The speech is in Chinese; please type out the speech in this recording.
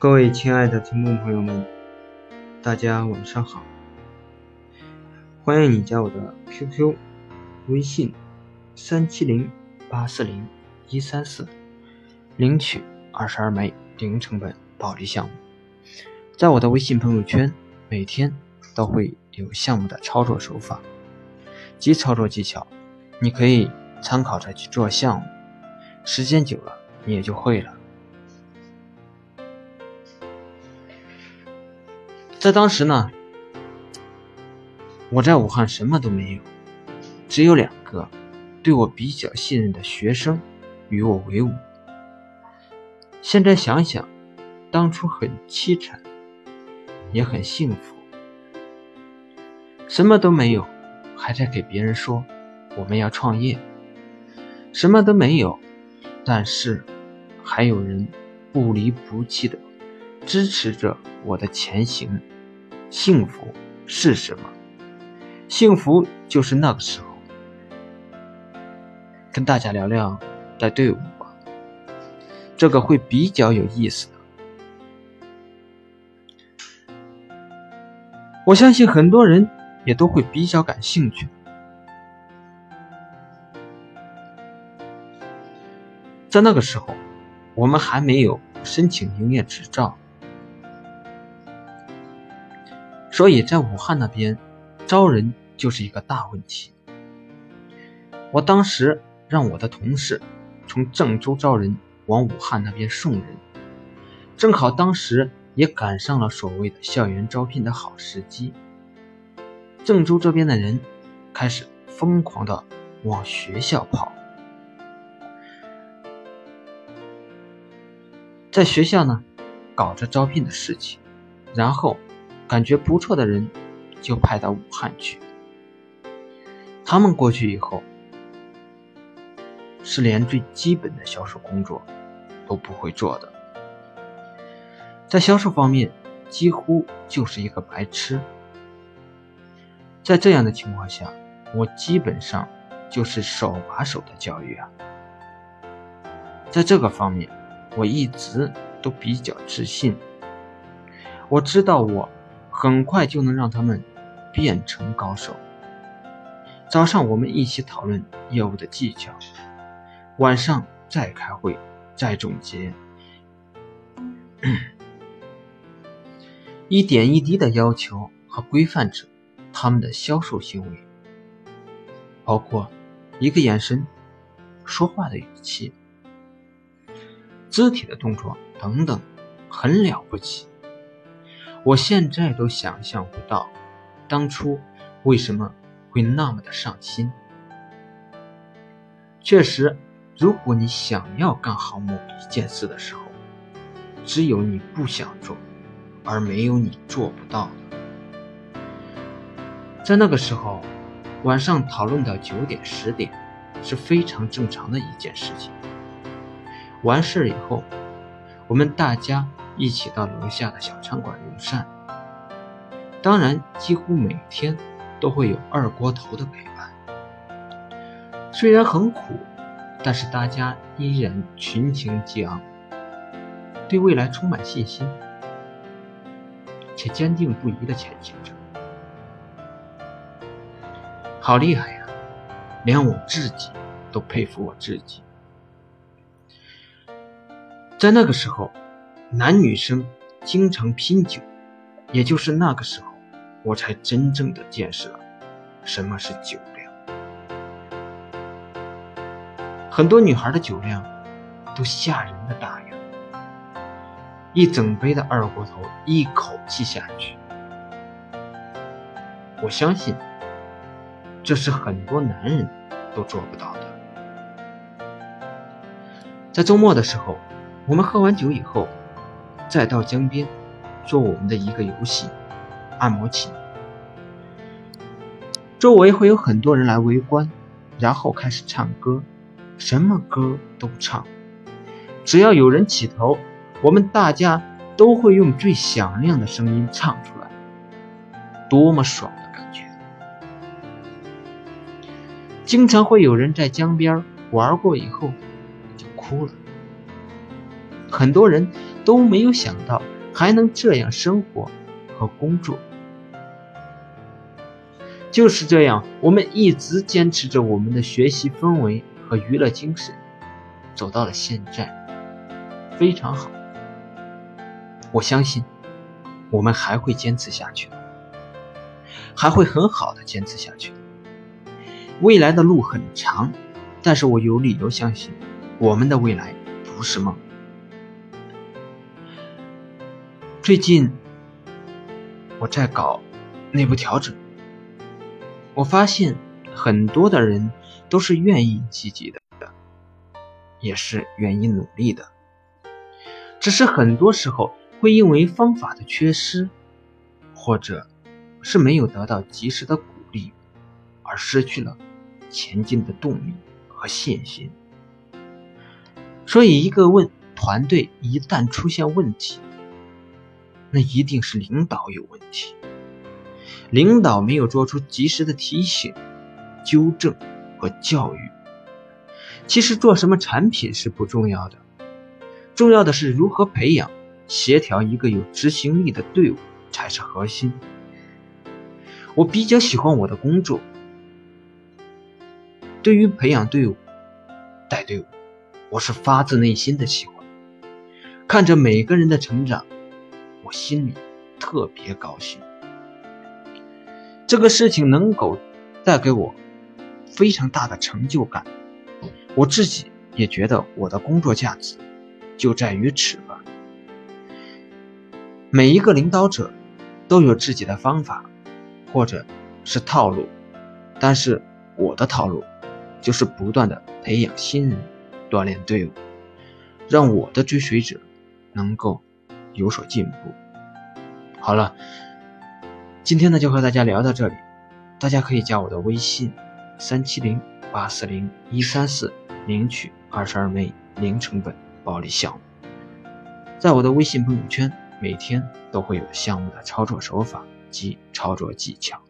各位亲爱的听众朋友们，大家晚上好！欢迎你加我的 QQ、微信三七零八四零一三四，领取二十二枚零成本保利项目。在我的微信朋友圈，每天都会有项目的操作手法及操作技巧，你可以参考着去做项目，时间久了你也就会了。在当时呢，我在武汉什么都没有，只有两个对我比较信任的学生与我为伍。现在想想，当初很凄惨，也很幸福。什么都没有，还在给别人说我们要创业；什么都没有，但是还有人不离不弃的支持着我的前行。幸福是什么？幸福就是那个时候，跟大家聊聊带队伍吧，这个会比较有意思的。我相信很多人也都会比较感兴趣。在那个时候，我们还没有申请营业执照。所以在武汉那边招人就是一个大问题。我当时让我的同事从郑州招人往武汉那边送人，正好当时也赶上了所谓的校园招聘的好时机。郑州这边的人开始疯狂的往学校跑，在学校呢搞着招聘的事情，然后。感觉不错的人，就派到武汉去。他们过去以后，是连最基本的销售工作都不会做的，在销售方面几乎就是一个白痴。在这样的情况下，我基本上就是手把手的教育啊。在这个方面，我一直都比较自信。我知道我。很快就能让他们变成高手。早上我们一起讨论业务的技巧，晚上再开会，再总结，一点一滴的要求和规范着他们的销售行为，包括一个眼神、说话的语气、肢体的动作等等，很了不起。我现在都想象不到，当初为什么会那么的上心。确实，如果你想要干好某一件事的时候，只有你不想做，而没有你做不到的。在那个时候，晚上讨论到九点十点是非常正常的一件事情。完事以后，我们大家。一起到楼下的小餐馆用膳，当然几乎每天都会有二锅头的陪伴。虽然很苦，但是大家依然群情激昂，对未来充满信心，且坚定不移的前行着。好厉害呀！连我自己都佩服我自己。在那个时候。男女生经常拼酒，也就是那个时候，我才真正的见识了什么是酒量。很多女孩的酒量都吓人的大呀，一整杯的二锅头一口气下去，我相信这是很多男人都做不到的。在周末的时候，我们喝完酒以后。再到江边做我们的一个游戏——按摩琴。周围会有很多人来围观，然后开始唱歌，什么歌都唱。只要有人起头，我们大家都会用最响亮的声音唱出来，多么爽的感觉！经常会有人在江边玩过以后就哭了。很多人都没有想到还能这样生活和工作。就是这样，我们一直坚持着我们的学习氛围和娱乐精神，走到了现在，非常好。我相信，我们还会坚持下去，还会很好的坚持下去。未来的路很长，但是我有理由相信，我们的未来不是梦。最近我在搞内部调整。我发现很多的人都是愿意积极的，也是愿意努力的，只是很多时候会因为方法的缺失，或者是没有得到及时的鼓励，而失去了前进的动力和信心。所以，一个问团队一旦出现问题，那一定是领导有问题。领导没有做出及时的提醒、纠正和教育。其实做什么产品是不重要的，重要的是如何培养、协调一个有执行力的队伍才是核心。我比较喜欢我的工作，对于培养队伍、带队伍，我是发自内心的喜欢。看着每个人的成长，我心里特别高兴。这个事情能够带给我非常大的成就感，我自己也觉得我的工作价值就在于此吧。每一个领导者都有自己的方法或者是套路，但是我的套路就是不断的培养新人，锻炼队伍，让我的追随者能够有所进步。好了。今天呢，就和大家聊到这里，大家可以加我的微信：三七零八四零一三四，领取二十二枚零成本暴利项目。在我的微信朋友圈，每天都会有项目的操作手法及操作技巧。